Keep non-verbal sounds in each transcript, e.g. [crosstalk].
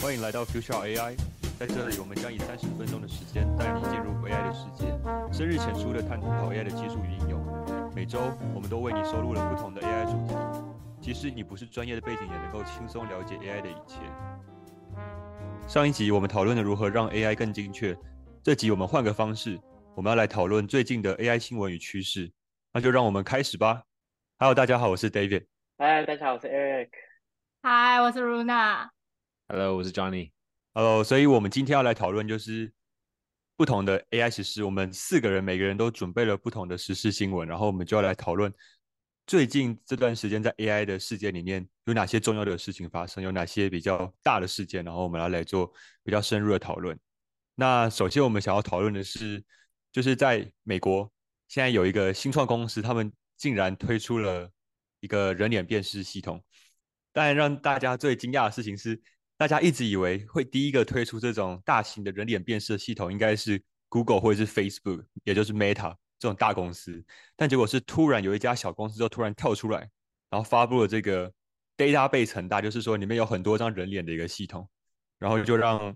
欢迎来到 Future AI，在这里我们将以三十分钟的时间带你进入 AI 的世界，深入浅出的探讨 AI 的技术与应用。每周我们都为你收录了不同的 AI 主题，即使你不是专业的背景，也能够轻松了解 AI 的一切。上一集我们讨论了如何让 AI 更精确，这集我们换个方式，我们要来讨论最近的 AI 新闻与趋势。那就让我们开始吧。Hello，大家好，我是 David。嗨，大家好，我是 Eric。嗨，我是 Runa。Hello，我是 Johnny。Hello，所以我们今天要来讨论就是不同的 AI 时事。我们四个人每个人都准备了不同的时事新闻，然后我们就要来讨论最近这段时间在 AI 的世界里面有哪些重要的事情发生，有哪些比较大的事件，然后我们要来做比较深入的讨论。那首先我们想要讨论的是，就是在美国现在有一个新创公司，他们竟然推出了一个人脸辨识系统。但让大家最惊讶的事情是，大家一直以为会第一个推出这种大型的人脸辨识系统应该是 Google 或者是 Facebook，也就是 Meta 这种大公司，但结果是突然有一家小公司就突然跳出来，然后发布了这个 database 很大，就是说里面有很多张人脸的一个系统，然后就让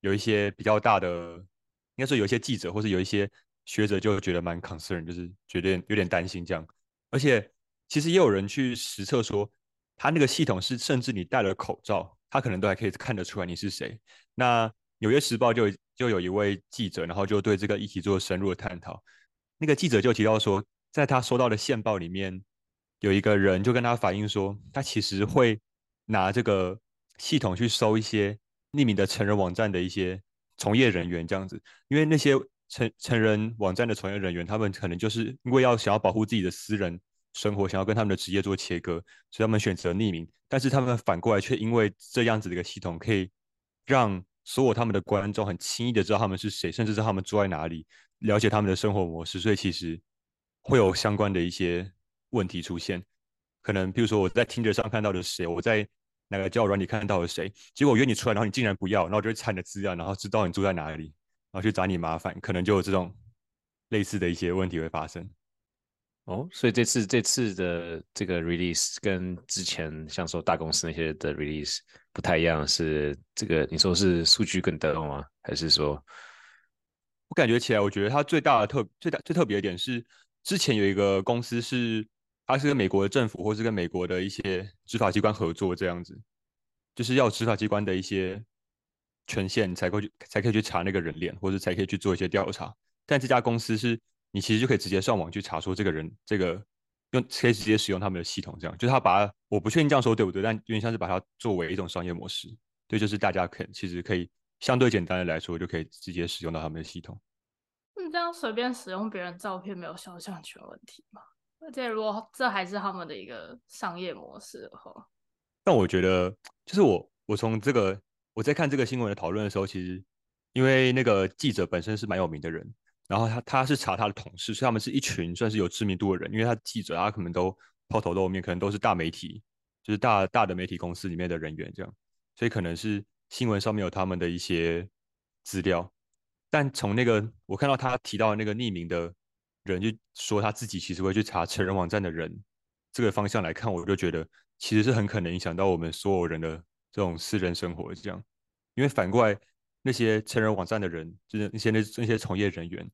有一些比较大的，应该说有一些记者或是有一些学者就觉得蛮 concern，就是觉得有点担心这样，而且其实也有人去实测说，它那个系统是甚至你戴了口罩。他可能都还可以看得出来你是谁。那《纽约时报》就就有一位记者，然后就对这个议题做深入的探讨。那个记者就提到说，在他收到的线报里面，有一个人就跟他反映说，他其实会拿这个系统去搜一些匿名的成人网站的一些从业人员，这样子，因为那些成成人网站的从业人员，他们可能就是因为要想要保护自己的私人。生活想要跟他们的职业做切割，所以他们选择匿名。但是他们反过来却因为这样子的一个系统，可以让所有他们的观众很轻易的知道他们是谁，甚至知道他们住在哪里，了解他们的生活模式。所以其实会有相关的一些问题出现。可能比如说我在听着上看到的谁，我在哪个交友软体看到了谁，结果约你出来，然后你竟然不要，然后就会查你的资料，然后知道你住在哪里，然后去找你麻烦，可能就有这种类似的一些问题会发生。哦，所以这次这次的这个 release 跟之前像说大公司那些的 release 不太一样，是这个你说是数据更多吗？还是说，我感觉起来，我觉得它最大的特最大最特别的点是，之前有一个公司是它是跟美国的政府或是跟美国的一些执法机关合作这样子，就是要执法机关的一些权限才可以才可以去查那个人脸，或者才可以去做一些调查。但这家公司是。你其实就可以直接上网去查出这个人，这个用可以直接使用他们的系统，这样就是他把，我不确定这样说对不对，但有点像是把它作为一种商业模式，对，就是大家可其实可以相对简单的来说，就可以直接使用到他们的系统。你这样随便使用别人照片没有肖像权问题吗？而且如果这还是他们的一个商业模式的话，但我觉得就是我我从这个我在看这个新闻的讨论的时候，其实因为那个记者本身是蛮有名的人。然后他他是查他的同事，所以他们是一群算是有知名度的人，因为他记者，他可能都抛头露面，可能都是大媒体，就是大大的媒体公司里面的人员这样，所以可能是新闻上面有他们的一些资料。但从那个我看到他提到那个匿名的人，就说他自己其实会去查成人网站的人这个方向来看，我就觉得其实是很可能影响到我们所有人的这种私人生活这样，因为反过来那些成人网站的人，就是那些那那些从业人员。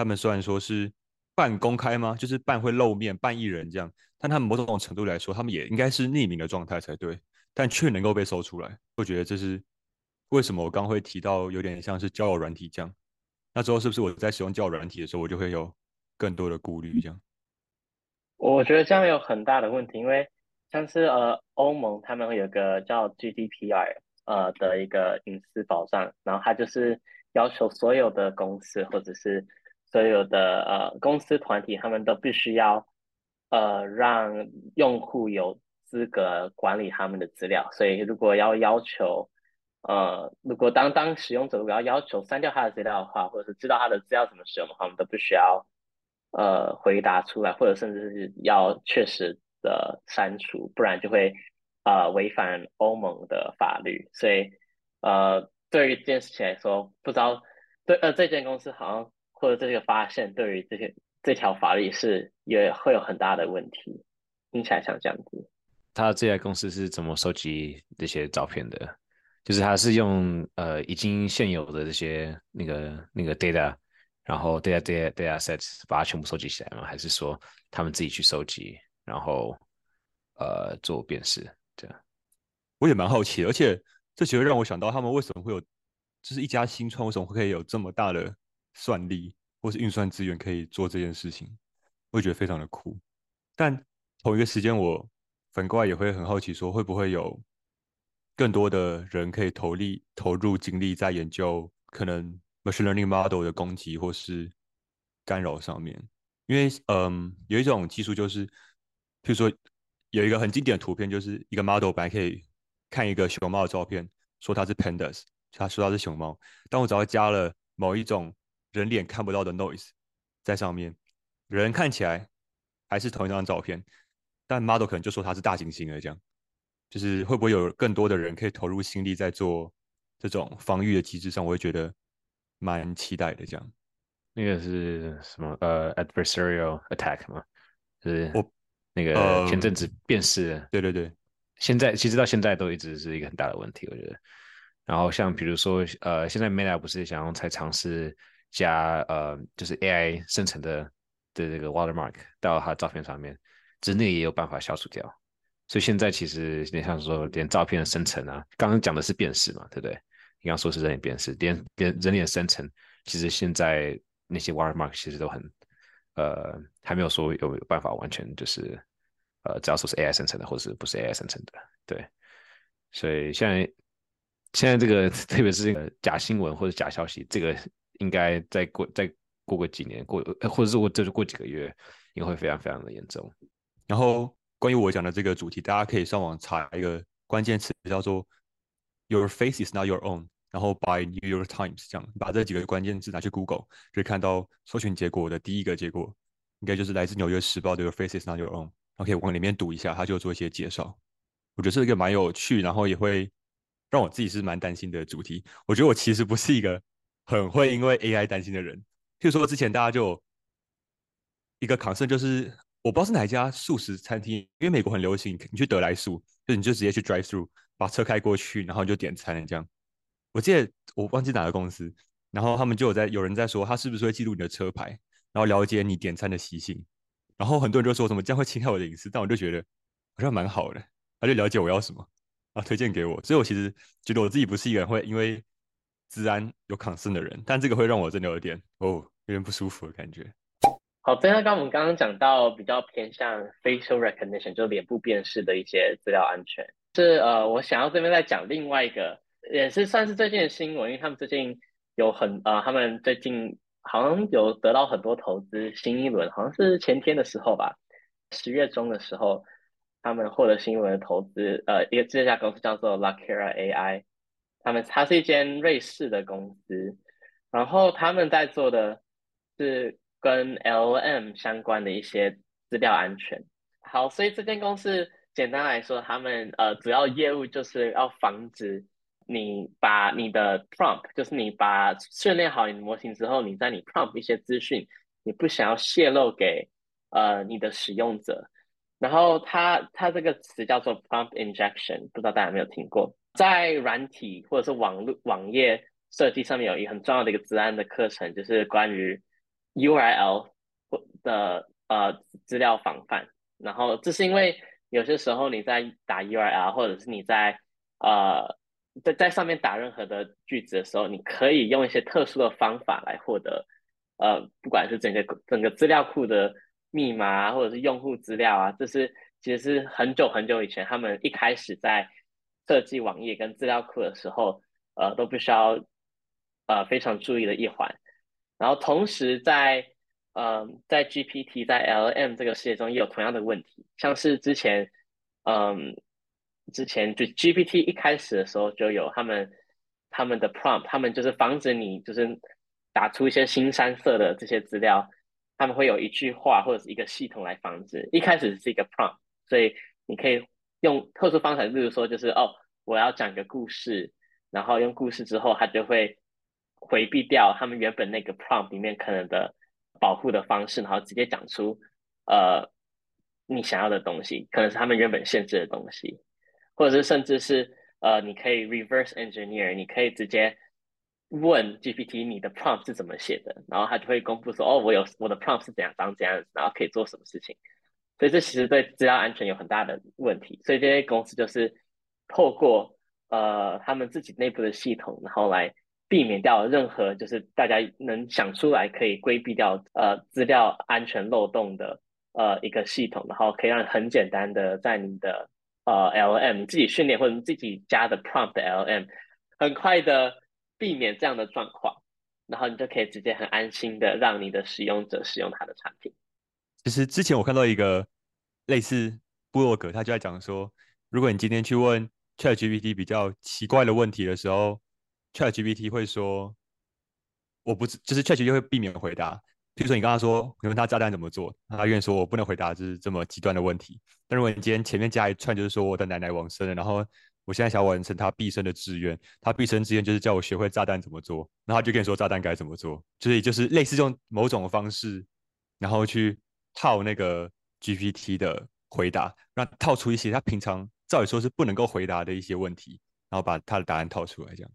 他们虽然说是半公开吗？就是半会露面、半艺人这样，但他们某种程度来说，他们也应该是匿名的状态才对，但却能够被搜出来。我觉得这是为什么我刚会提到有点像是交友软体这样。那之后是不是我在使用交友软体的时候，我就会有更多的顾虑这样？我觉得这样有很大的问题，因为像是呃欧盟他们会有个叫 GDPR 呃的一个隐私保障，然后它就是要求所有的公司或者是所有的呃公司团体，他们都必须要呃让用户有资格管理他们的资料。所以如果要要求呃，如果当当使用者如果要要求删掉他的资料的话，或者是知道他的资料怎么使用的话，我们都必须要呃回答出来，或者甚至是要确实的删除，不然就会呃违反欧盟的法律。所以呃，对于这件事情来说，不知道对呃这间公司好像。或者这个发现对于这些这条法律是也会有很大的问题，听起来像这样子。他这家公司是怎么收集这些照片的？就是他是用呃已经现有的这些那个那个 data，然后 data data data sets 把它全部收集起来吗？还是说他们自己去收集，然后呃做辨识这样？我也蛮好奇，而且这其实让我想到他们为什么会有，就是一家新创为什么会可以有这么大的算力或是运算资源可以做这件事情，我觉得非常的酷。但同一个时间，我反过来也会很好奇，说会不会有更多的人可以投力投入精力在研究可能 machine learning model 的攻击或是干扰上面？因为嗯，有一种技术就是，譬如说有一个很经典的图片，就是一个 model 本来可以。看一个熊猫的照片，说它是 pandas，他说它是熊猫。但我只要加了某一种人脸看不到的 noise 在上面，人看起来还是同一张照片，但 model 可能就说他是大猩猩了。这样，就是会不会有更多的人可以投入心力在做这种防御的机制上？我会觉得蛮期待的。这样，那个是什么？呃，adversarial attack 吗？是我那个前阵子辨识。对对对。现在其实到现在都一直是一个很大的问题，我觉得。然后像比如说，呃，现在 Meta 不是想要才尝试加呃，就是 AI 生成的的这个 watermark 到它照片上面，之内也有办法消除掉。所以现在其实你像说，连照片的生成啊，刚刚讲的是辨识嘛，对不对？你刚说是人脸辨识，连连人脸生成，其实现在那些 watermark 其实都很呃，还没有说有有办法完全就是。呃，只要说是 AI 生成的，或者是不是 AI 生成的，对，所以现在现在这个，[laughs] 特别是这个假新闻或者假消息，这个应该再过再过个几年，过或者是我这就过几个月，应该会非常非常的严重。然后关于我讲的这个主题，大家可以上网查一个关键词，叫做 “Your face is not your own”，然后 by New York Times，这样把这几个关键字拿去 Google，就看到搜寻结果的第一个结果，应该就是来自纽约时报的 “Your face is not your own”。OK，往里面读一下，他就做一些介绍。我觉得是一个蛮有趣，然后也会让我自己是蛮担心的主题。我觉得我其实不是一个很会因为 AI 担心的人。譬如说之前大家就一个 concern 就是我不知道是哪一家素食餐厅，因为美国很流行，你去德来素，就你就直接去 drive through，把车开过去，然后你就点餐这样。我记得我忘记哪个公司，然后他们就有在有人在说，他是不是会记录你的车牌，然后了解你点餐的习性。然后很多人就说什么这样会侵害我的隐私，但我就觉得好像蛮好的，他就了解我要什么，啊，推荐给我。所以我其实觉得我自己不是一个人会因为治安有抗生的人，但这个会让我真的有点哦，有点不舒服的感觉。好，这样刚我们刚刚讲到比较偏向 facial recognition，就脸部辨识的一些资料安全，是呃，我想要这边再讲另外一个，也是算是最近的新闻，因为他们最近有很呃，他们最近。好像有得到很多投资，新一轮好像是前天的时候吧，十月中的时候，他们获得新一轮的投资，呃，一个这家公司叫做 Lakera AI，他们它是一间瑞士的公司，然后他们在做的是跟 LM 相关的一些资料安全。好，所以这间公司简单来说，他们呃主要业务就是要防止。你把你的 prompt，就是你把训练好你的模型之后，你在你 prompt 一些资讯，你不想要泄露给呃你的使用者。然后它它这个词叫做 prompt injection，不知道大家有没有听过？在软体或者是网络网页设计上面有一个很重要的一个资安的课程，就是关于 URL 的呃资料防范。然后这是因为有些时候你在打 URL，或者是你在呃在在上面打任何的句子的时候，你可以用一些特殊的方法来获得，呃，不管是整个整个资料库的密码，或者是用户资料啊，这是其实是很久很久以前他们一开始在设计网页跟资料库的时候，呃，都必须要呃非常注意的一环。然后同时在呃在 GPT 在 LM 这个世界中也有同样的问题，像是之前嗯。之前就 GPT 一开始的时候就有他们他们的 prompt，他们就是防止你就是打出一些新三色的这些资料，他们会有一句话或者是一个系统来防止。一开始是一个 prompt，所以你可以用特殊方法，例如说就是哦，我要讲个故事，然后用故事之后，他就会回避掉他们原本那个 prompt 里面可能的保护的方式，然后直接讲出呃你想要的东西，可能是他们原本限制的东西。或者是甚至是呃，你可以 reverse engineer，你可以直接问 GPT 你的 prompt 是怎么写的，然后他就会公布说，哦，我有我的 prompt 是怎样长这样子，然后可以做什么事情。所以这其实对资料安全有很大的问题。所以这些公司就是透过呃他们自己内部的系统，然后来避免掉任何就是大家能想出来可以规避掉呃资料安全漏洞的呃一个系统，然后可以让很简单的在你的呃 LM 自己训练或者自己加的 prompt LM 很快的避免这样的状况，然后你就可以直接很安心的让你的使用者使用它的产品。其实之前我看到一个类似部落格，他就在讲说，如果你今天去问 ChatGPT 比较奇怪的问题的时候，ChatGPT 会说，我不知，就是 ChatGPT 会避免回答。比如说你刚刚说你问他炸弹怎么做，他愿意说我不能回答就是这么极端的问题。但如果你今天前面加一串，就是说我的奶奶往生了，然后我现在想完成他毕生的志愿，他毕生志愿就是叫我学会炸弹怎么做，然后他就跟你说炸弹该怎么做，所以就是类似用某种方式，然后去。套那个 GPT 的回答，让套出一些他平常照理说是不能够回答的一些问题，然后把他的答案套出来，这样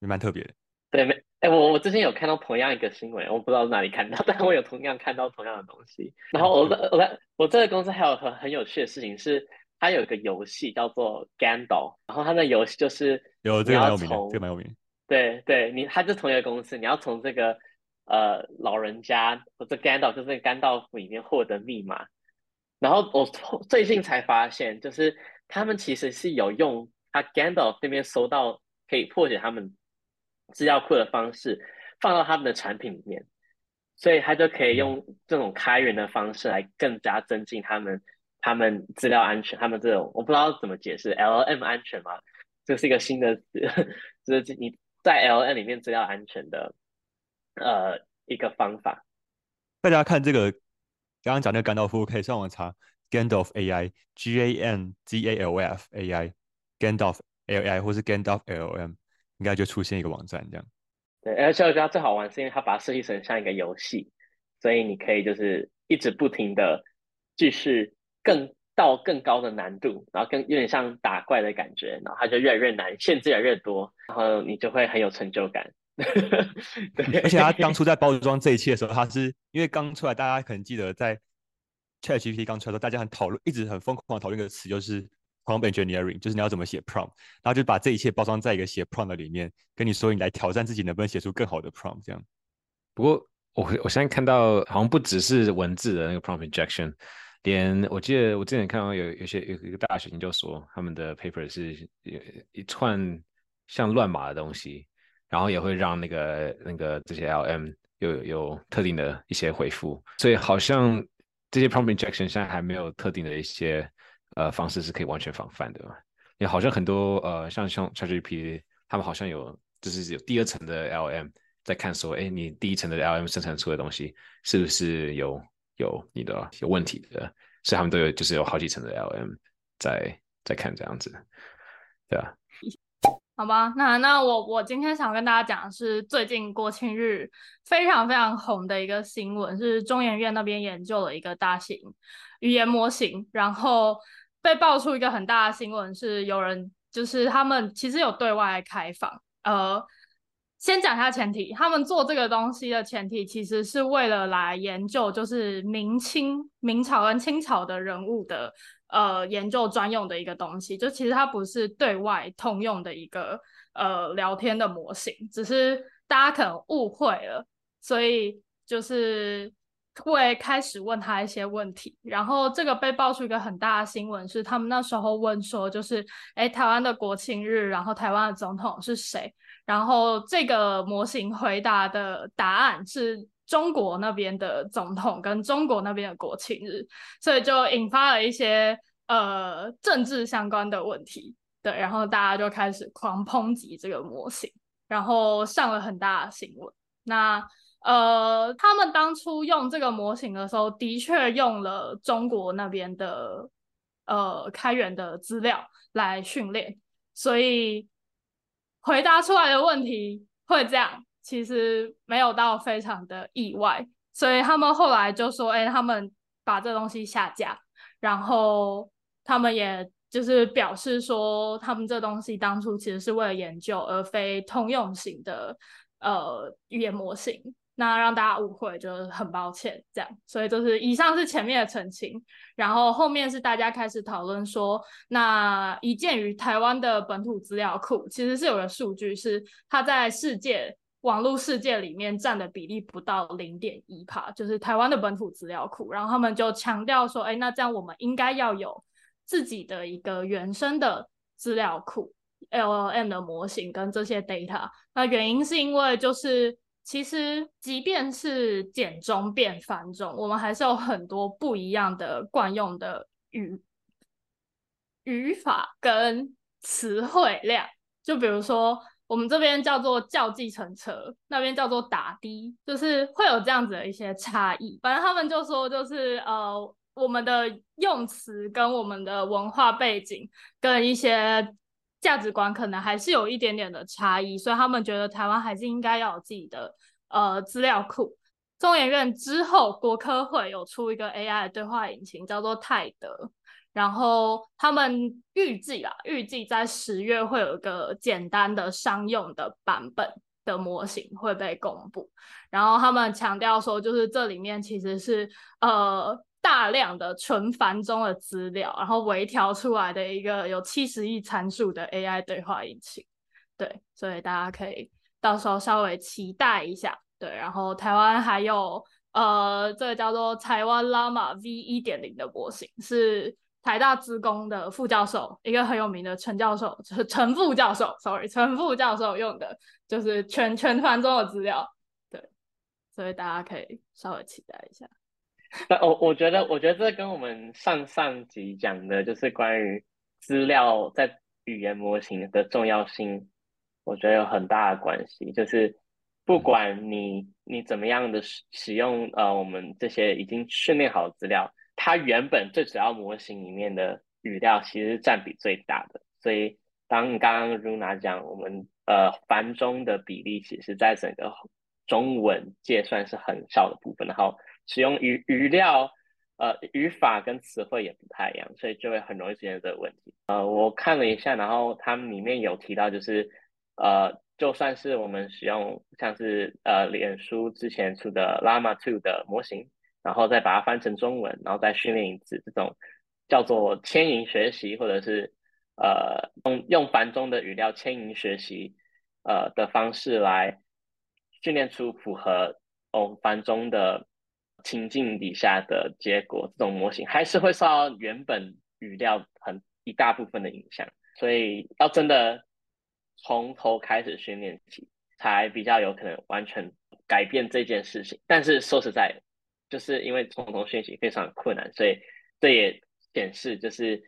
也蛮特别的。对，没，哎，我我之前有看到同样一个新闻，我不知道哪里看到，[laughs] 但我有同样看到同样的东西。然后我我我我这个公司还有很很有趣的事情是，它有一个游戏叫做 Gandalf，然后它的游戏就是有这个蛮有名的，这个蛮有名。对对，你它就同一个公司，你要从这个。呃，老人家或者 Gandalf 就是甘道夫里面获得密码，然后我最近才发现，就是他们其实是有用他 Gandalf 那边收到可以破解他们资料库的方式，放到他们的产品里面，所以他就可以用这种开源的方式来更加增进他们他们资料安全，他们这种我不知道怎么解释 LM 安全吗？这是一个新的词，[laughs] 就是你在 LM 里面资料安全的。呃，一个方法，大家看这个刚刚讲那个甘道夫，可以上网查 Gandalf AI，G A N D A L F AI，Gandalf AI 或是 Gandalf LM，应该就出现一个网站这样。对，而且我觉得最好玩是因为它把它设计成像一个游戏，所以你可以就是一直不停的继续更到更高的难度，然后更有点像打怪的感觉，然后它就越来越难，限制越来越多，然后你就会很有成就感。[laughs] 对，而且他当初在包装这一切的时候，他是因为刚出来，大家可能记得在 ChatGPT 刚出来的时候，大家很讨论，一直很疯狂讨论一个词，就是 prompt engineering，就是你要怎么写 prompt，然后就把这一切包装在一个写 prompt 的里面，跟你说你来挑战自己能不能写出更好的 prompt 这样。不过我我现在看到好像不只是文字的那个 prompt injection，连我记得我之前看到有有些有一个大学研究所他们的 paper 是一串像乱码的东西。然后也会让那个那个这些 LM 有有特定的一些回复，所以好像这些 prompt injection 现在还没有特定的一些呃方式是可以完全防范的。也好像很多呃像像 ChatGPT 他们好像有就是有第二层的 LM 在看说，哎，你第一层的 LM 生产出的东西是不是有有你的有问题的？所以他们都有就是有好几层的 LM 在在看这样子，对吧？好吧，那那我我今天想跟大家讲的是最近国庆日非常非常红的一个新闻，是中研院那边研究了一个大型语言模型，然后被爆出一个很大的新闻，是有人就是他们其实有对外开放。呃，先讲一下前提，他们做这个东西的前提其实是为了来研究，就是明清明朝跟清朝的人物的。呃，研究专用的一个东西，就其实它不是对外通用的一个呃聊天的模型，只是大家可能误会了，所以就是会开始问他一些问题。然后这个被爆出一个很大的新闻是，他们那时候问说，就是哎，台湾的国庆日，然后台湾的总统是谁？然后这个模型回答的答案是。中国那边的总统跟中国那边的国庆日，所以就引发了一些呃政治相关的问题。对，然后大家就开始狂抨击这个模型，然后上了很大的新闻。那呃，他们当初用这个模型的时候，的确用了中国那边的呃开源的资料来训练，所以回答出来的问题会这样。其实没有到非常的意外，所以他们后来就说：“哎，他们把这东西下架，然后他们也就是表示说，他们这东西当初其实是为了研究，而非通用型的呃语言模型。那让大家误会，就是很抱歉这样。所以就是以上是前面的澄清，然后后面是大家开始讨论说，那一鉴于台湾的本土资料库其实是有个数据，是它在世界网络世界里面占的比例不到零点一帕，就是台湾的本土资料库。然后他们就强调说，哎，那这样我们应该要有自己的一个原生的资料库，LLM 的模型跟这些 data。那原因是因为就是。其实，即便是简中变繁中，我们还是有很多不一样的惯用的语语法跟词汇量。就比如说，我们这边叫做叫计程车，那边叫做打的，就是会有这样子的一些差异。反正他们就说，就是呃，我们的用词跟我们的文化背景跟一些。价值观可能还是有一点点的差异，所以他们觉得台湾还是应该要有自己的呃资料库。中研院之后，国科会有出一个 AI 对话引擎，叫做泰德。然后他们预计啊，预计在十月会有一个简单的商用的版本的模型会被公布。然后他们强调说，就是这里面其实是呃。大量的纯繁中的资料，然后微调出来的一个有七十亿参数的 AI 对话引擎，对，所以大家可以到时候稍微期待一下，对，然后台湾还有呃，这个叫做台湾 Llama V 一点零的模型，是台大资工的副教授，一个很有名的陈教授，就是 [laughs] 陈副教授，sorry，陈副教授用的，就是全全团中的资料，对，所以大家可以稍微期待一下。[laughs] 那我我觉得，我觉得这跟我们上上集讲的，就是关于资料在语言模型的重要性，我觉得有很大的关系。就是不管你你怎么样的使使用，呃，我们这些已经训练好的资料，它原本最主要模型里面的语料其实占比最大的。所以当刚刚 Runa 讲，我们呃繁中的比例，其实在整个中文界算是很小的部分，然后。使用语语料，呃，语法跟词汇也不太一样，所以就会很容易出现这个问题。呃，我看了一下，然后他们里面有提到，就是呃，就算是我们使用像是呃，脸书之前出的 Llama 2的模型，然后再把它翻成中文，然后再训练一次，这种叫做牵引学习，或者是呃，用用繁中的语料牵引学习，呃的方式来训练出符合哦繁中的。情境底下的结果，这种模型还是会受到原本语料很一大部分的影响，所以要真的从头开始训练起，才比较有可能完全改变这件事情。但是说实在，就是因为从头训习非常困难，所以这也显示就是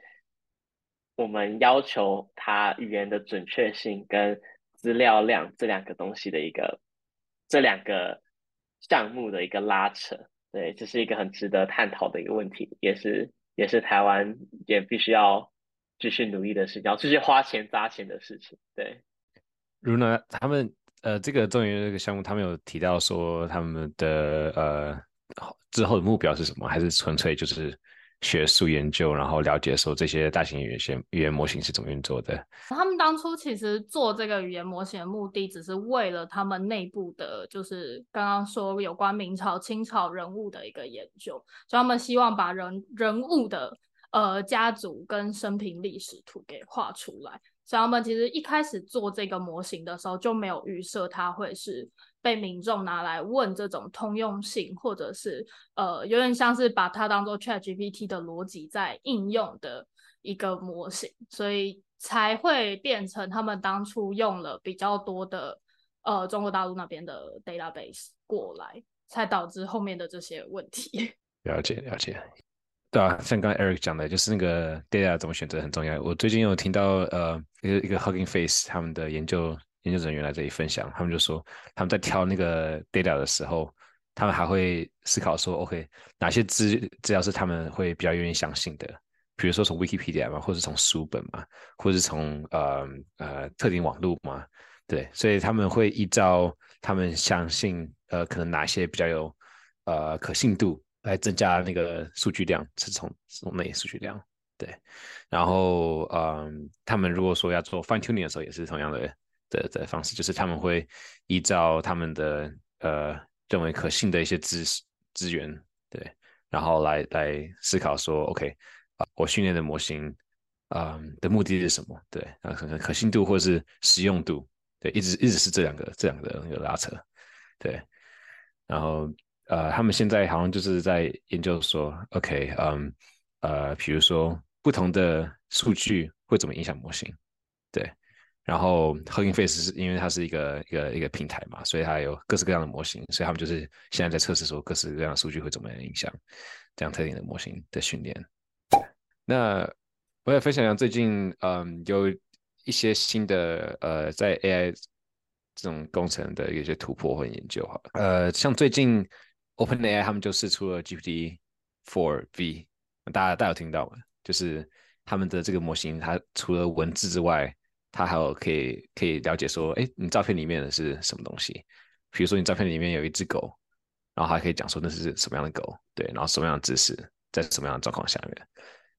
我们要求它语言的准确性跟资料量这两个东西的一个这两个项目的一个拉扯。对，这是一个很值得探讨的一个问题，也是也是台湾也必须要继续努力的事情，要继续花钱砸钱的事情。对，如呢，他们呃，这个中原这个项目，他们有提到说他们的呃之后的目标是什么，还是纯粹就是？学术研究，然后了解说这些大型语言学语言模型是怎么运作的。他们当初其实做这个语言模型的目的，只是为了他们内部的，就是刚刚说有关明朝、清朝人物的一个研究，所以他们希望把人人物的呃家族跟生平历史图给画出来。所以他们其实一开始做这个模型的时候，就没有预设它会是。被民众拿来问这种通用性，或者是呃，有点像是把它当做 Chat GPT 的逻辑在应用的一个模型，所以才会变成他们当初用了比较多的呃中国大陆那边的 database 过来，才导致后面的这些问题。[laughs] 了解了解，对啊，像刚 Eric 讲的，就是那个 data 怎么选择很重要。我最近有听到呃一个一个 Hugging Face 他们的研究。研究人员来这里分享，他们就说他们在挑那个 data 的时候，他们还会思考说，OK，哪些资资料是他们会比较愿意相信的？比如说从 Wikipedia 嘛，或者从书本嘛，或者从呃呃特定网络嘛，对，所以他们会依照他们相信呃可能哪些比较有呃可信度来增加那个数据量，是从从哪些数据量？对，然后嗯，他们如果说要做 fine tuning 的时候，也是同样的的的方式，就是他们会依照他们的呃认为可信的一些资资源，对，然后来来思考说，OK 啊，我训练的模型，嗯的目的是什么？对，啊可可可信度或是实用度，对，一直一直是这两个这两个那个拉扯，对，然后呃，他们现在好像就是在研究说，OK，嗯呃，比如说。不同的数据会怎么影响模型？然后 Hugging Face 是因为它是一个一个一个平台嘛，所以它有各式各样的模型，所以他们就是现在在测试说各式各样的数据会怎么样影响这样特定的模型的训练。那我也分享一下最近嗯有一些新的呃在 AI 这种工程的一些突破或研究哈，呃像最近 OpenAI 他们就试出了 GPT 4V，大家大家有听到吗？就是他们的这个模型，它除了文字之外，它还有可以可以了解说，哎，你照片里面的是什么东西？比如说你照片里面有一只狗，然后还可以讲说那是什么样的狗，对，然后什么样的姿势，在什么样的状况下面。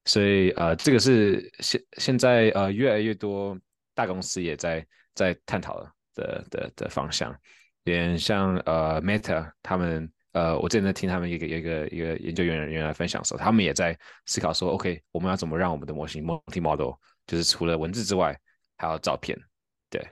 所以呃，这个是现现在呃越来越多大公司也在在探讨的的的方向，连像呃 Meta 他们。呃，我之前在听他们一个一个一个研究员人员来分享的时候，他们也在思考说，OK，我们要怎么让我们的模型 multi model，就是除了文字之外，还有照片。对，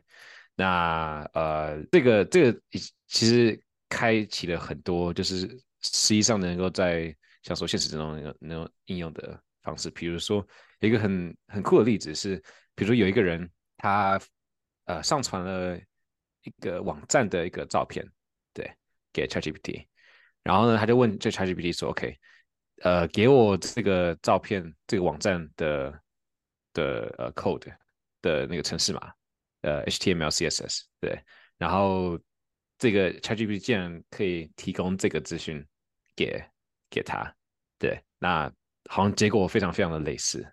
那呃，这个这个其实开启了很多，就是实际上能够在像说现实中能能应用的方式。比如说一个很很酷的例子是，比如说有一个人他呃上传了一个网站的一个照片，对，给 ChatGPT。然后呢，他就问这 ChatGPT 说：“OK，呃，给我这个照片，这个网站的的呃 code 的那个程式码，呃，HTML、CSS，对。然后这个 ChatGPT 竟然可以提供这个资讯给给他，对。那好像结果非常非常的类似，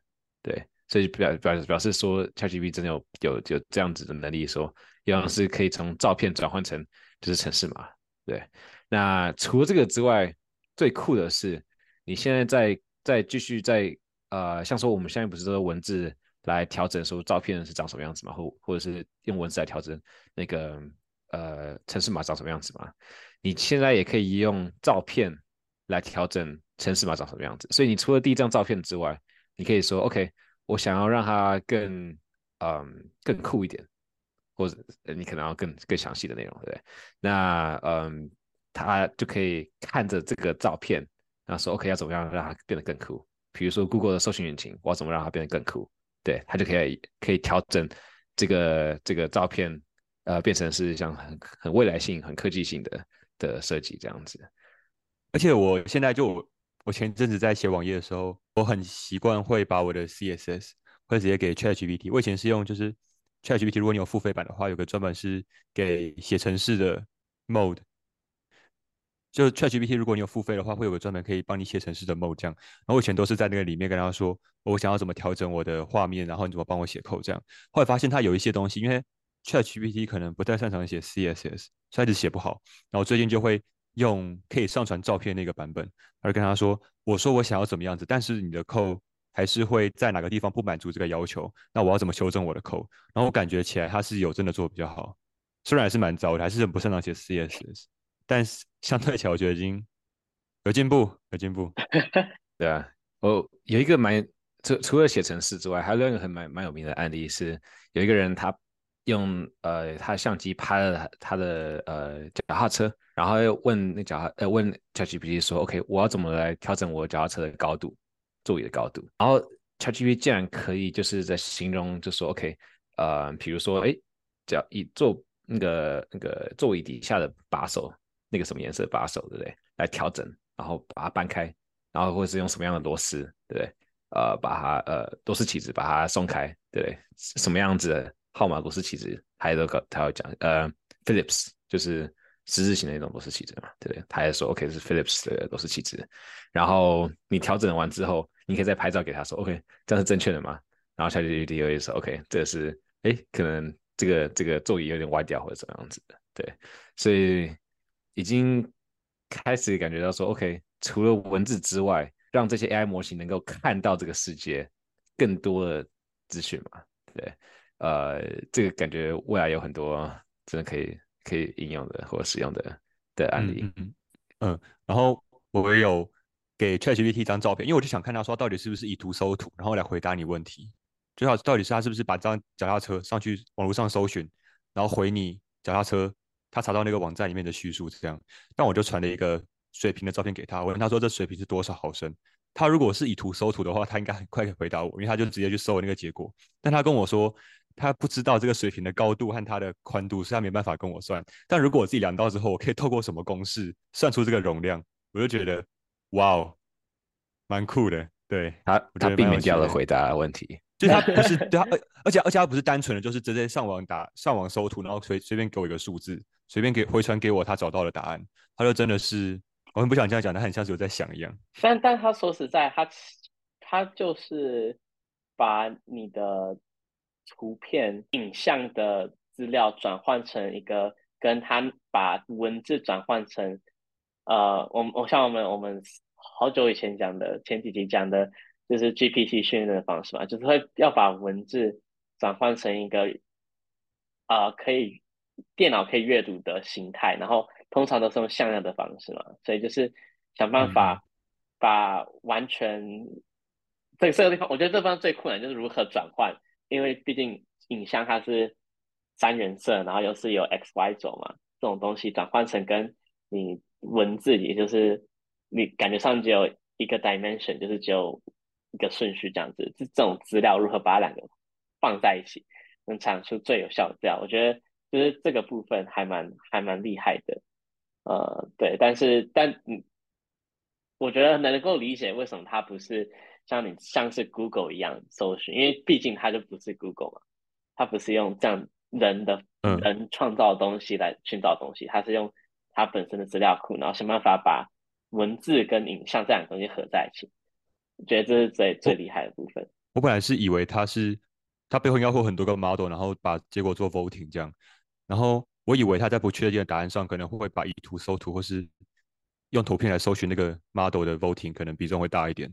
对。所以表表表示说，ChatGPT 真的有有有这样子的能力，说一样是可以从照片转换成就是程式码，对。”那除了这个之外，最酷的是，你现在在在继续在呃，像说我们现在不是都用文字来调整说照片是长什么样子嘛，或或者是用文字来调整那个呃城市码长什么样子嘛？你现在也可以用照片来调整城市码长什么样子。所以你除了第一张照片之外，你可以说 OK，我想要让它更嗯更酷一点，或者你可能要更更详细的内容，对不对？那嗯。他就可以看着这个照片，然后说 OK，要怎么样让它变得更酷？比如说 Google 的搜寻引擎，我要怎么让它变得更酷？对，他就可以可以调整这个这个照片，呃，变成是像很很未来性、很科技性的的设计这样子。而且我现在就我前阵子在写网页的时候，我很习惯会把我的 CSS 会直接给 ChatGPT。我以前是用就是 ChatGPT，如果你有付费版的话，有个专门是给写程式的 mode。就 ChatGPT，如果你有付费的话，会有个专门可以帮你写程式的 mode 这样。然后我以前都是在那个里面跟他说，我想要怎么调整我的画面，然后你怎么帮我写 code 这样。后来发现他有一些东西，因为 ChatGPT 可能不太擅长写 CSS，所以一直写不好。然后最近就会用可以上传照片那个版本，而跟他说，我说我想要怎么样子，但是你的 code 还是会在哪个地方不满足这个要求，那我要怎么修正我的 code？然后我感觉起来他是有真的做比较好，虽然还是蛮糟的，还是不擅长写 CSS。但是相对起来，我觉得已经有进步，有进步。[laughs] 对啊，我有一个蛮除除了写程式之外，还有另一个很蛮蛮有名的案例是，有一个人他用呃他相机拍了他的呃脚踏车，然后又问那脚踏呃问 ChatGPT 说：“OK，我要怎么来调整我脚踏车的高度，座椅的高度？”然后 ChatGPT 竟然可以就是在形容，就说：“OK，呃，比如说，哎，脚椅坐那个那个座椅底下的把手。”那个什么颜色把手，对不对？来调整，然后把它搬开，然后或者是用什么样的螺丝，对不对？呃，把它呃螺丝起子把它松开，对不对？什么样子的号码螺丝起子，他都他要讲，呃，Philips 就是十字形的那种螺丝起子嘛，对不对？他也说 OK 是 Philips 的螺丝起子，然后你调整完之后，你可以再拍照给他说 OK 这样是正确的吗？然后下去 D O 也说 OK 这是哎可能这个这个座椅有点歪掉或者怎么样子的，对，所以。已经开始感觉到说，OK，除了文字之外，让这些 AI 模型能够看到这个世界，更多的资讯嘛，对，呃，这个感觉未来有很多真的可以可以应用的或者使用的的案例。嗯，然后我也有给 ChatGPT 一张照片，因为我就想看他说到底是不是以图搜图，然后来回答你问题。最好到底是他是不是把这张脚踏车上去网络上搜寻，然后回你脚踏车，他查到那个网站里面的叙述这样。但我就传了一个水瓶的照片给他，我问他说这水瓶是多少毫升？他如果是以图搜图的话，他应该很快可以回答我，因为他就直接去搜那个结果。但他跟我说，他不知道这个水瓶的高度和它的宽度，所以他没办法跟我算。但如果我自己量到之后，我可以透过什么公式算出这个容量，我就觉得哇哦，蛮酷的。对他，他避免掉了回，回答问题。就是他不是 [laughs] 对他，而而且而且他不是单纯的，就是直接上网打上网搜图，然后随随便给我一个数字，随便给回传给我他找到的答案，他就真的是，我很不想这样讲，他很像是我在想一样。但但他说实在，他他就是把你的图片、影像的资料转换成一个，跟他把文字转换成，呃，我我像我们我们好久以前讲的，前几集讲的，就是 GPT 训练的方式嘛，就是会要把文字转换成一个，呃，可以电脑可以阅读的形态，然后通常都是用向量的方式嘛，所以就是想办法把完全这个这个地方，我觉得这方最困难就是如何转换，因为毕竟影像它是三原色，然后又是有 x y 轴嘛，这种东西转换成跟你文字，也就是你感觉上只有一个 dimension，就是只有一个顺序这样子，这这种资料如何把两个放在一起，能产出最有效的资料，我觉得就是这个部分还蛮还蛮厉害的，呃，对，但是但嗯，我觉得能够理解为什么它不是像你像是 Google 一样搜寻，因为毕竟它就不是 Google 嘛，它不是用这样人的嗯人创造的东西来寻找东西，它是用它本身的资料库，然后想办法把文字跟影像这两个东西合在一起。我觉得这是最最厉害的部分。我本来是以为它是它背后应该会有很多个 model，然后把结果做 voting 这样，然后我以为他在不确定的答案上可能会把以图搜图，或是用图片来搜寻那个 model 的 voting 可能比重会大一点，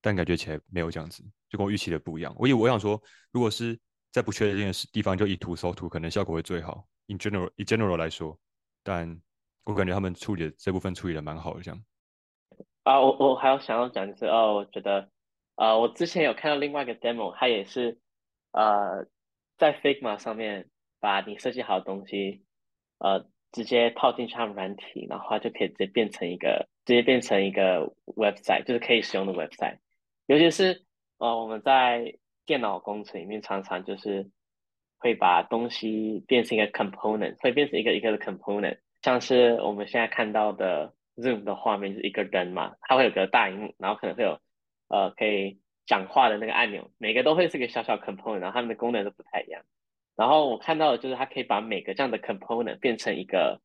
但感觉起来没有这样子，就跟我预期的不一样。我以为我想说，如果是在不确定的地方就以图搜图，可能效果会最好。In general，以 general 来说，但我感觉他们处理的这部分处理的蛮好的，这样。啊，我我还要想要讲就是哦，我觉得，呃，我之前有看到另外一个 demo，它也是，呃，在 Figma 上面把你设计好的东西，呃，直接套进去他们软体，然后就可以直接变成一个，直接变成一个 website，就是可以使用的 website。尤其是呃，我们在电脑工程里面常常就是会把东西变成一个 component，会变成一个一个的 component，像是我们现在看到的 Zoom 的画面是一个人嘛，它会有个大荧幕，然后可能会有呃可以讲话的那个按钮，每个都会是个小小 component，然后它们的功能都不太一样。然后我看到的就是它可以把每个这样的 component 变成一个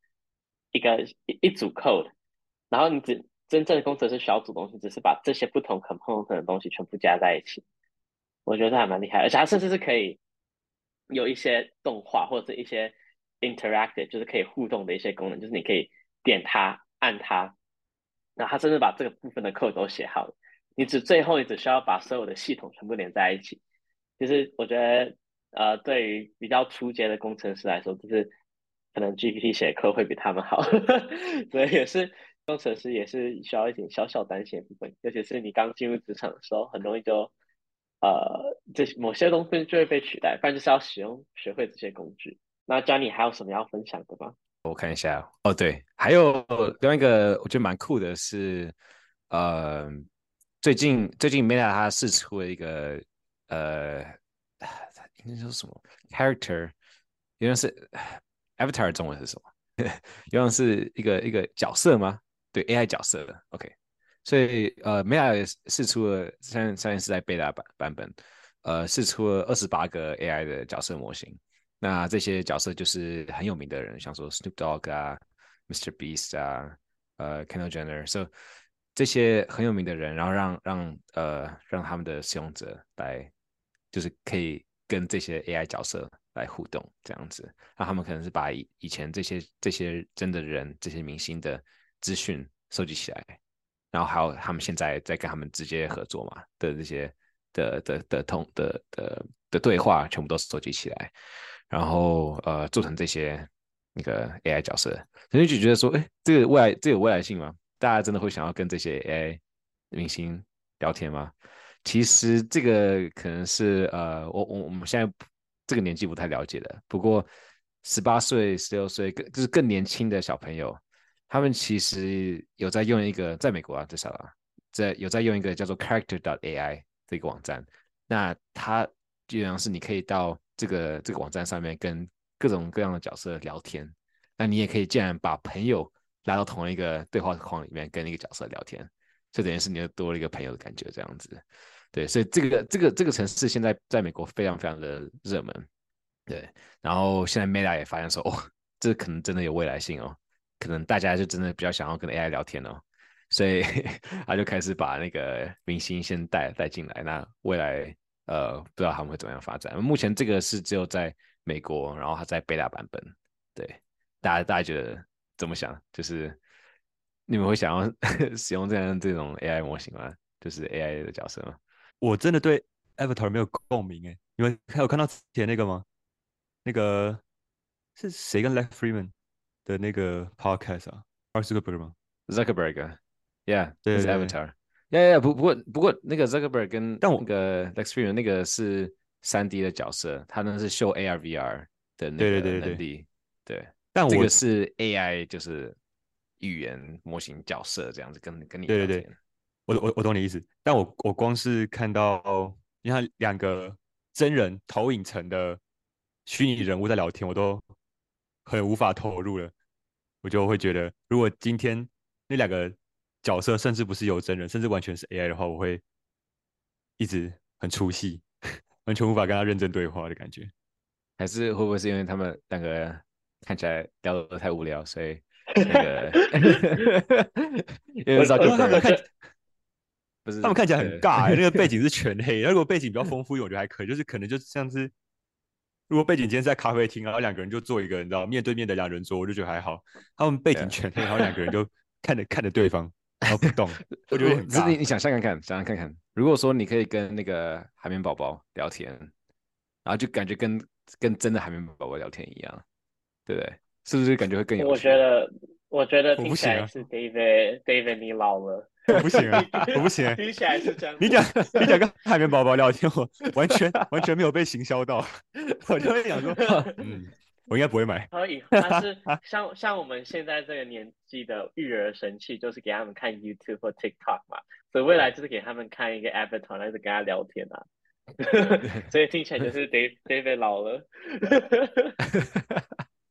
一个一一组 code，然后你只真正的工程师小组东西，只是把这些不同 component 的东西全部加在一起。我觉得还蛮厉害，而且它甚至是可以有一些动画或者是一些 interactive，就是可以互动的一些功能，就是你可以点它、按它，然后它甚至把这个部分的 code 都写好了。你只最后你只需要把所有的系统全部连在一起。就是我觉得，呃，对于比较初阶的工程师来说，就是可能 GPT 写的 code 会比他们好，[laughs] 所以也是工程师也是需要一点小小担心的部分，尤其是你刚进入职场的时候，很容易就呃这某些东西就会被取代，不然就是要使用学会这些工具。那 Johnny 还有什么要分享的吗？我看一下哦，对，还有另外一个我觉得蛮酷的是，呃，最近最近 Meta 它试出了一个呃，那叫什么 character，原来是 avatar 中文是什么？[laughs] 原来是一个一个角色吗？对，AI 角色的，OK。所以呃，Meta 也试出了现在现在是在 beta 版版本，呃，试出了二十八个 AI 的角色模型。那这些角色就是很有名的人，像说 Snoop Dogg 啊、Mr. Beast 啊、呃 Kendall Jenner，所以这些很有名的人，然后让让呃让他们的使用者来，就是可以跟这些 AI 角色来互动，这样子。那他们可能是把以以前这些这些真的人、这些明星的资讯收集起来，然后还有他们现在在跟他们直接合作嘛的这些的的的通的的的对话全部都收集起来，然后呃做成这些那个 AI 角色，所以就觉得说，哎，这个未来这有未来性吗？大家真的会想要跟这些 AI 明星聊天吗？其实这个可能是呃，我我我们现在这个年纪不太了解的。不过十八岁、十六岁更就是更年轻的小朋友，他们其实有在用一个，在美国啊至少啊，在有在用一个叫做 Character dot AI 的一个网站。那它基本上是你可以到这个这个网站上面跟各种各样的角色聊天。那你也可以竟然把朋友拉到同一个对话框里面跟一个角色聊天，就等于是你又多了一个朋友的感觉这样子。对，所以这个这个这个城市现在在美国非常非常的热门，对。然后现在 Meta 也发现说，哦，这可能真的有未来性哦，可能大家就真的比较想要跟 AI 聊天哦，所以 [laughs] 他就开始把那个明星先带带进来。那未来呃，不知道他们会怎么样发展。目前这个是只有在美国，然后它在 Beta 版本。对，大家大家觉得怎么想？就是你们会想要 [laughs] 使用这样这种 AI 模型吗？就是 AI 的角色吗？我真的对 Avatar 没有共鸣哎，你们还有看到之前那个吗？那个是谁跟 Lex Freeman 的那个 podcast 啊？Mark Zuckerberg 吗？Zuckerberg，Yeah，对是 Avatar，Yeah，Yeah，不不过不过那个 Zuckerberg 跟但我那个 Lex Freeman 那个是三 D 的角色，他那是秀 AR VR 的那个能力，对，但我这个是 AI 就是语言模型角色这样子跟跟你对对对。我我我懂你意思，但我我光是看到你看两个真人投影层的虚拟人物在聊天，我都很无法投入了。我就会觉得，如果今天那两个角色甚至不是有真人，甚至完全是 AI 的话，我会一直很出戏，[laughs] 完全无法跟他认真对话的感觉。还是会不会是因为他们两个看起来聊得太无聊，所以那个 [laughs] [laughs] 因为他们看。他们看起来很尬，那个 [laughs] 背景是全黑。如果背景比较丰富，我觉得还可以。就是可能就像是，如果背景今天在咖啡厅，然后两个人就坐一个，你知道面对面的两人桌，我就觉得还好。他们背景全黑，然后两个人就 [laughs] 看着看着对方，然后不动，[laughs] 我觉得很尬。你你想象看看，想象看看，如果说你可以跟那个海绵宝宝聊天，然后就感觉跟跟真的海绵宝宝聊天一样，对不对？是不是感觉会更有？我觉得，我觉得听起来是 David，David 你老了。我不行啊，我不行。听起来是这样。你讲，你讲跟海绵宝宝聊天，我完全完全没有被行销到。[laughs] 我就会想说，[laughs] 嗯，我应该不会买。可以，[laughs] 但是像像我们现在这个年纪的育儿神器，就是给他们看 YouTube 或 TikTok 嘛。所以未来就是给他们看一个 Avatar，来是跟他聊天啊。所以听起来就是 David David 老了，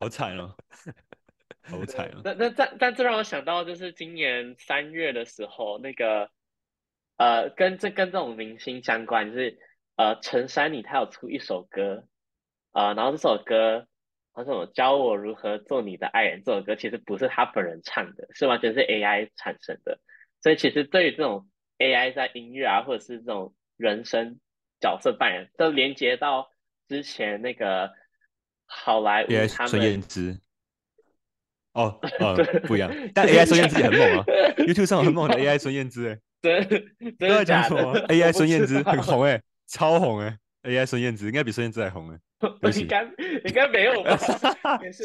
好惨哦。好惨啊！那那但但这让我想到，就是今年三月的时候，那个呃，跟这跟这种明星相关，就是呃，陈珊妮她有出一首歌啊，然后这首歌叫什么？教我如何做你的爱人。这首歌其实不是他本人唱的，是完全是 AI 产生的。所以其实对于这种 AI 在音乐啊，或者是这种人生角色扮演，都连接到之前那个好莱坞他们。哦，呃，[laughs] 不一样，但 AI 孙燕姿也很猛啊，YouTube 上很猛的 [laughs] AI 孙燕姿，哎，对，都在讲什么？AI 孙燕姿很红，哎，超红，哎，AI 孙燕姿应该比孙燕姿还红，[laughs] 哎，应该应该没有吧？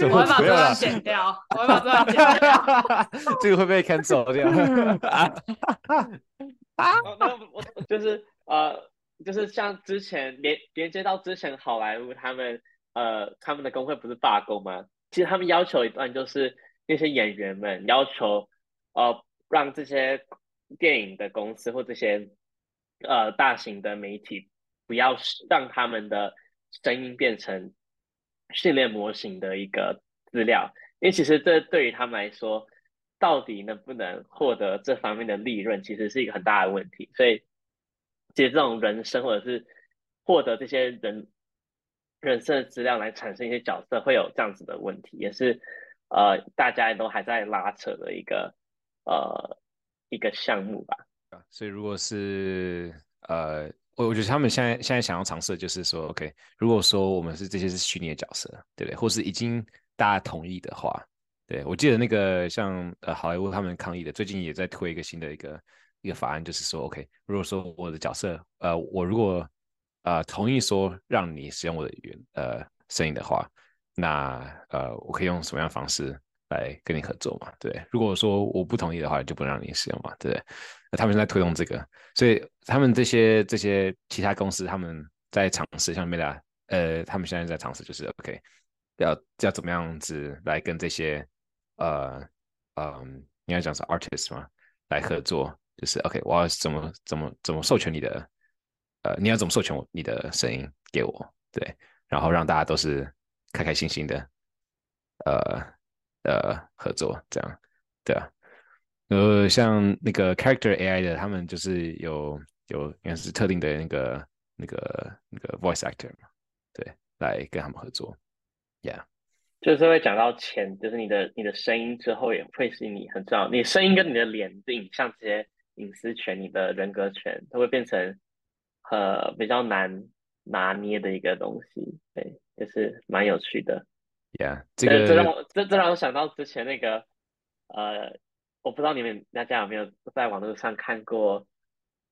我会把这段剪掉，我会把这段剪掉，这个会被 cancel 掉。啊，那我就是呃，就是像之前连连接到之前好莱坞他们呃他们的工会不是罢工吗？其实他们要求一段，就是那些演员们要求，呃，让这些电影的公司或这些呃大型的媒体不要让他们的声音变成训练模型的一个资料，因为其实这对于他们来说，到底能不能获得这方面的利润，其实是一个很大的问题。所以，其实这种人生或者是获得这些人。人设资料来产生一些角色，会有这样子的问题，也是呃大家都还在拉扯的一个呃一个项目吧。啊所以如果是呃我我觉得他们现在现在想要尝试就是说，OK，如果说我们是这些是虚拟的角色，对不对？或是已经大家同意的话，对我记得那个像呃好莱坞他们抗议的，最近也在推一个新的一个一个法案，就是说，OK，如果说我的角色，呃，我如果呃同意说让你使用我的语言呃声音的话，那呃我可以用什么样的方式来跟你合作嘛？对，如果说我不同意的话，就不让你使用嘛，对不对？那他们在推动这个，所以他们这些这些其他公司他们在尝试，像 Meta，呃，他们现在在尝试，就是 OK，要要怎么样子来跟这些呃嗯，应该讲是 artist 嘛，来合作，就是 OK，我要怎么怎么怎么授权你的，呃，你要怎么授权我你的声音给我，对，然后让大家都是开开心心的，呃呃合作这样，对啊。呃，像那个 character AI 的，他们就是有有应该是特定的那个那个那个 voice actor 嘛，对，来跟他们合作，Yeah，就是会讲到钱，就是你的你的声音之后也会是你很重要，你声音跟你的脸的影像这些隐私权、你的人格权都会变成呃比较难拿捏的一个东西，对，就是蛮有趣的，Yeah，这个这让我这这让我想到之前那个呃。我不知道你们大家有没有在网络上看过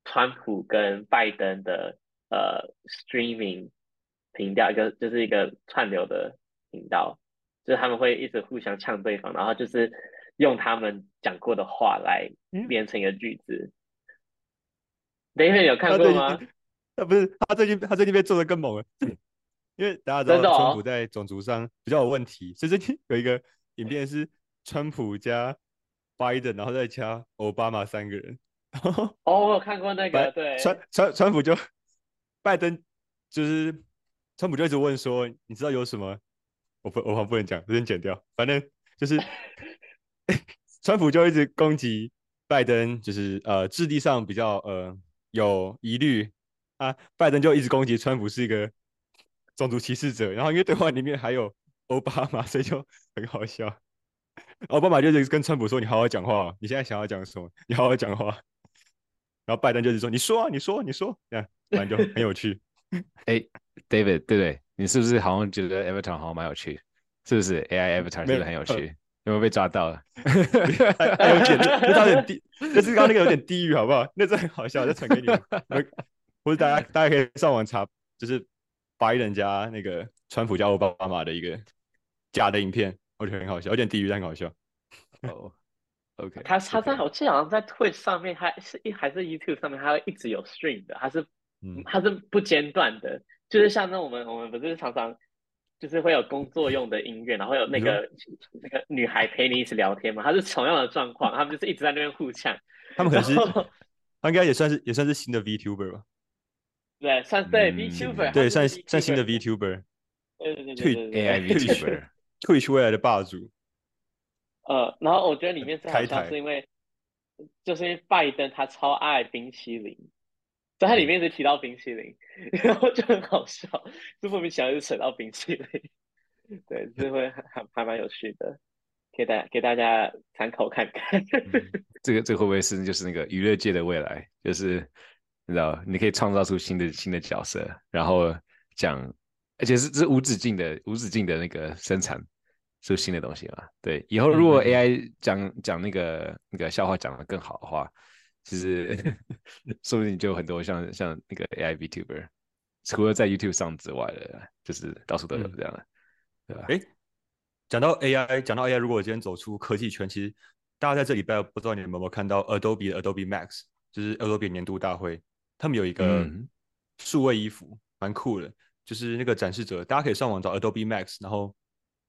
川普跟拜登的呃 streaming 频道，一个就是一个串流的频道，就是他们会一直互相呛对方，然后就是用他们讲过的话来编成一个句子。David 有看过吗？他不是他最近他最近被做的更猛了，[laughs] 因为大家知道川普在种族上比较有问题，所以最近有一个影片是川普加。拜登，然后再加奥巴马三个人。[laughs] 哦，我有看过那个，对，川川川普就拜登就是川普就一直问说，你知道有什么？我不我好不能讲，先剪掉。反正就是 [laughs] 川普就一直攻击拜登，就是呃质地上比较呃有疑虑啊。拜登就一直攻击川普是一个种族歧视者。然后因为对话里面还有奥巴马，[laughs] 所以就很好笑。奥巴马就是跟川普说：“你好好讲话，你现在想要讲什么？你好好讲话。”然后拜登就是说：“你说啊，你说，你说。”这样反正就很有趣。哎，David，对不对？你是不是好像觉得 Avatar 好像蛮有趣？是不是 AI Avatar 是不是很有趣？有没有被抓到了？[laughs] 有点，[laughs] 那有点低，就是刚刚那个有点地狱，好不好？那真很好笑，再传给你们。或者大家大家可以上网查，就是白人家那个川普加奥巴马的一个假的影片。我觉得很好笑，有点地狱，但很好笑。哦，OK，[laughs] 他他在我记得好像在 Twitch 上面，还是一还是 YouTube 上面，他会一直有 stream 的，他是，嗯，他是不间断的，就是像那我们我们不是常常就是会有工作用的音乐，然后有那个那个女孩陪你一起聊天嘛，他是同样的状况，他们就是一直在那边互呛。他们可是，他应该也算是也算是新的 VTuber 吧？对，算对 VTuber，对，算算新的 VTuber，对对对对，AI VTuber。退出未来的霸主，呃，然后我觉得里面最好笑是因为，就是因为拜登他超爱冰淇淋，在他里面一直提到冰淇淋，[laughs] 然后就很好笑，就莫名其妙就扯到冰淇淋，[laughs] 对，就会还还蛮有趣的，给大给大家参考看看。这个这个会不会是就是那个娱乐界的未来？就是你知道，你可以创造出新的新的角色，然后讲。而且是是无止境的、无止境的那个生产出新的东西嘛？对，以后如果 AI 讲讲那个那个笑话讲的更好的话，其实 [laughs] 说不定就很多像像那个 AI VTuber，除了在 YouTube 上之外的，就是到处都有这样的，对吧？哎，讲到 AI，讲到 AI，如果我今天走出科技圈，其实大家在这礼拜不知道你们有没有看到 Adobe 的 Adobe Max，就是 Adobe 年度大会，他们有一个数位衣服，蛮酷的。就是那个展示者，大家可以上网找 Adobe Max，然后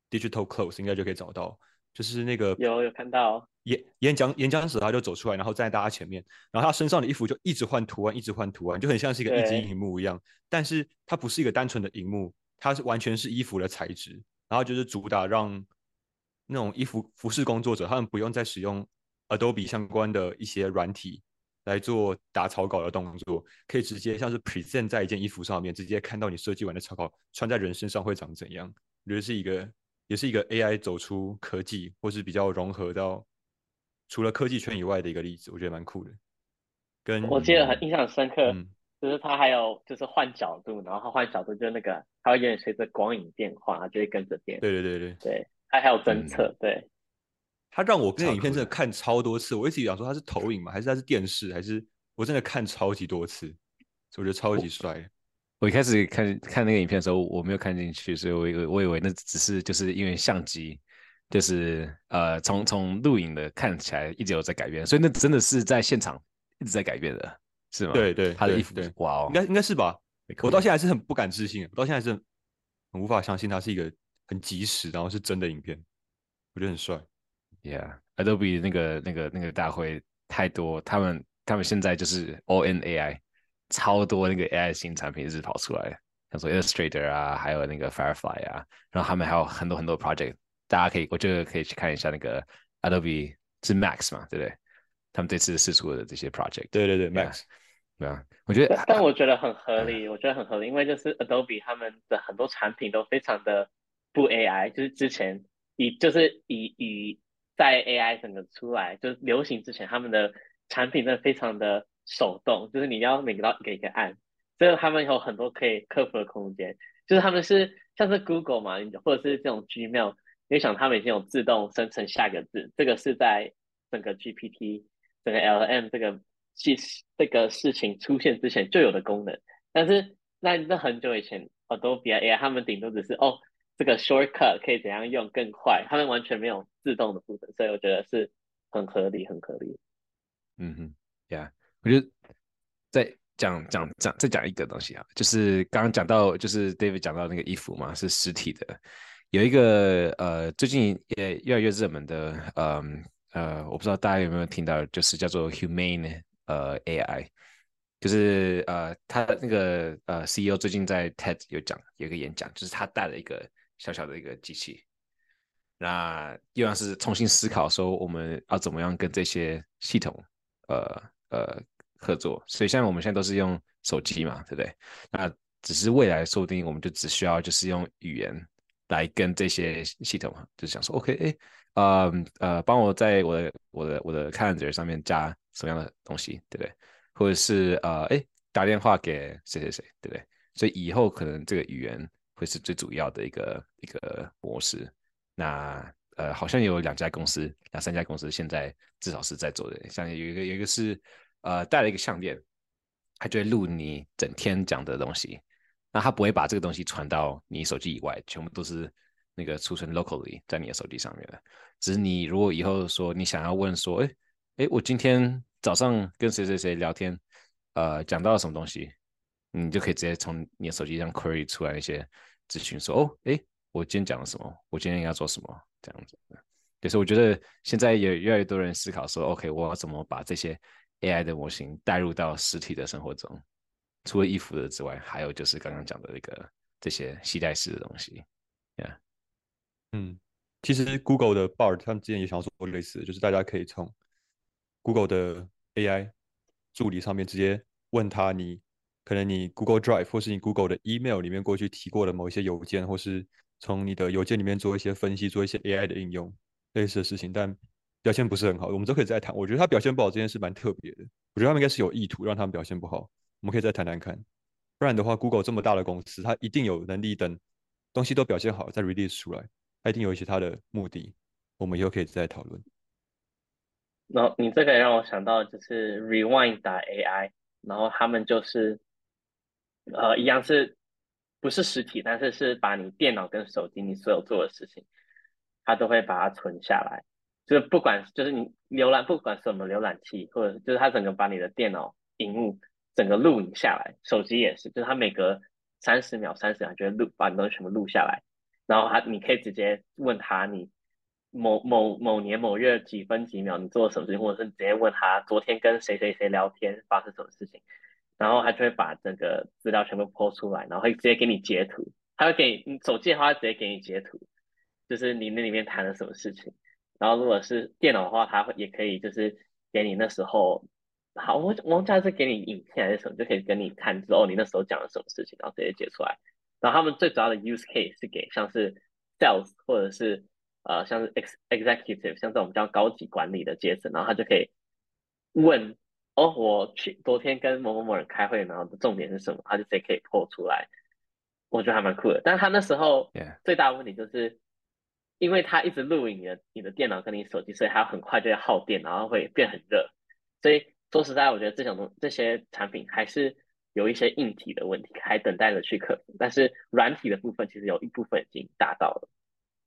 Digital Clothes 应该就可以找到。就是那个有有看到演演讲演讲者，他就走出来，然后站在大家前面，然后他身上的衣服就一直换图案，一直换图案，就很像是一个一机荧幕一样。但是它不是一个单纯的荧幕，它是完全是衣服的材质，然后就是主打让那种衣服服饰工作者，他们不用再使用 Adobe 相关的一些软体。来做打草稿的动作，可以直接像是 present 在一件衣服上面，直接看到你设计完的草稿穿在人身上会长怎样。我觉得是一个，也是一个 AI 走出科技，或是比较融合到除了科技圈以外的一个例子，我觉得蛮酷的。跟我记得很印象深刻，就是它还有就是换角度，然后它换角度就那个，它会有点随着光影变化，它就会跟着变。对对对对，对，它还有侦测，对。他让我那个影片真的看超多次，我一直想说他是投影吗？还是他是电视？还是我真的看超级多次，所以我觉得超级帅。我一开始看看那个影片的时候，我没有看进去，所以我以为我以为那只是就是因为相机就是呃从从录影的看起来一直有在改变，所以那真的是在现场一直在改变的，是吗？对对他的衣服对对，哇哦，应该应该是吧？我到现在还是很不敢置信，我到现在还是很很无法相信它是一个很及时，然后是真的影片，我觉得很帅。Yeah，Adobe 那个那个那个大会太多，他们他们现在就是 all in AI，超多那个 AI 新产品一直跑出来，像说 Illustrator 啊，还有那个 Firefly 啊，然后他们还有很多很多 project，大家可以我觉得可以去看一下那个 Adobe 是 Max 嘛，对不对？他们这次试出的这些 project，对对对 Yeah，Max，对啊，我觉得但但我觉得很合理，我觉得很合理，因为就是 Adobe 他们的很多产品都非常的不 AI，就是之前以就是以以在 AI 整个出来就是流行之前，他们的产品真的非常的手动，就是你要每个都一个一个按，所以他们有很多可以克服的空间。就是他们是像是 Google 嘛，或者是这种 Gmail，你想他们已经有自动生成下个字，这个是在整个 GPT、整个 LM 这个事这个事情出现之前就有的功能。但是那那很久以前，Adobe AI 他们顶多只是哦，这个 shortcut 可以怎样用更快，他们完全没有自动的部分，所以我觉得是很合理，很合理。嗯哼，Yeah，我觉得再讲讲讲再讲一个东西啊，就是刚刚讲到，就是 David 讲到那个衣服嘛，是实体的，有一个呃最近也越来越热门的，嗯呃我不知道大家有没有听到，就是叫做 Humane 呃 AI，就是呃他那个呃 CEO 最近在 TED 有讲有一个演讲，就是他带了一个小小的一个机器，那又像是重新思考说我们要怎么样跟这些系统呃呃合作，所以像我们现在都是用手机嘛，对不对？那只是未来说不定我们就只需要就是用语言来跟这些系统，就是想说 OK，哎，呃呃，帮我在我的我的我的 calendar 上面加什么样的东西，对不对？或者是呃，哎，打电话给谁谁谁，对不对？所以以后可能这个语言会是最主要的一个一个模式。那呃，好像有两家公司，两三家公司现在至少是在做的，像有一个有一个是呃带了一个项链，它就会录你整天讲的东西，那它不会把这个东西传到你手机以外，全部都是那个储存 locally 在你的手机上面的。只是你如果以后说你想要问说，哎哎，我今天早上跟谁谁谁聊天，呃，讲到了什么东西，你就可以直接从你的手机上 query 出来一些咨询，说哦，哎，我今天讲了什么，我今天应该做什么，这样子。就是我觉得现在也越来越多人思考说，OK，我要怎么把这些 AI 的模型带入到实体的生活中？除了衣服的之外，还有就是刚刚讲的那个这些携带式的东西。Yeah，嗯，其实 Google 的 Bard 他们之前也想要做类似的，就是大家可以从 Google 的 AI 助理上面直接问他你可能你 Google Drive 或是你 Google 的 email 里面过去提过的某一些邮件，或是从你的邮件里面做一些分析，做一些 AI 的应用类似的事情，但表现不是很好，我们都可以再谈。我觉得他表现不好这件事蛮特别的，我觉得他们应该是有意图让他们表现不好，我们可以再谈谈看。不然的话，Google 这么大的公司，它一定有能力等东西都表现好再 release 出来，它一定有一些它的目的，我们以后可以再讨论。然后你这个让我想到就是 Rewind 打 AI，然后他们就是呃一样是不是实体，但是是把你电脑跟手机你所有做的事情，它都会把它存下来。就是不管就是你浏览不管什么浏览器，或者就是它整个把你的电脑荧幕整个录影下来，手机也是，就是它每隔三十秒三十秒就会录把你东西全部录下来，然后它你可以直接问他你某某某年某月几分几秒你做了什么事情，或者是直接问他昨天跟谁谁谁聊天发生什么事情，然后他就会把这个资料全部抛出来，然后会直接给你截图，他会给你手机的话，他直接给你截图，就是你那里面谈了什么事情。然后如果是电脑的话，它会也可以就是给你那时候，好，我我忘记它是给你影片还是什么，就可以跟你看之后你那时候讲了什么事情，然后直接截出来。然后他们最主要的 use case 是给像是 sales 或者是呃像是 ex executive 像这种比较高级管理的阶层，然后他就可以问哦，我去昨天跟某某某人开会，然后的重点是什么，他就直接可以破出来。我觉得还蛮酷的，但是他那时候最大的问题就是因为他一直录影你的你的电脑跟你手机，所以它很快就会耗电，然后会变很热。所以说实在，我觉得这种东这些产品还是有一些硬体的问题，还等待着去克服。但是软体的部分其实有一部分已经达到了。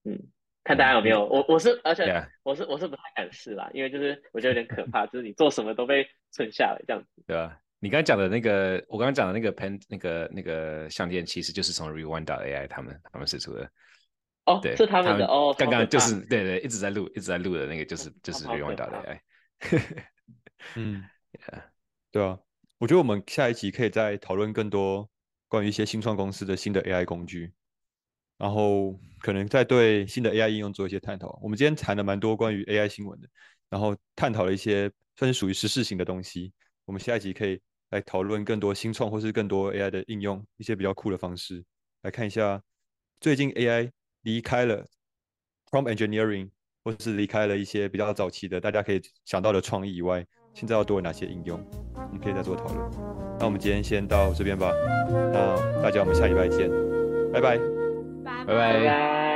嗯，看大家有没有我我是而且我是我是不太敢试啦，因为就是我觉得有点可怕，就是你做什么都被存下来这样子。对吧？你刚才讲的那个，我刚刚讲的那个 pen 那个那个项链，其实就是从 Rewind AI 他们他们试出的。哦，对，是他们的哦，刚刚就是对对，一直在录一直在录的那个，就是就是 Rewind AI。[laughs] 嗯对啊，我觉得我们下一集可以再讨论更多关于一些新创公司的新的 AI 工具，然后可能在对新的 AI 应用做一些探讨。我们今天谈了蛮多关于 AI 新闻的，然后探讨了一些算是属于时事型的东西。我们下一集可以来讨论更多新创或是更多 AI 的应用，一些比较酷的方式，来看一下最近 AI 离开了 prompt engineering 或是离开了一些比较早期的大家可以想到的创意以外，现在要多有哪些应用？我们可以再做讨论。那我们今天先到这边吧，那大家我们下礼拜见，拜。拜拜拜。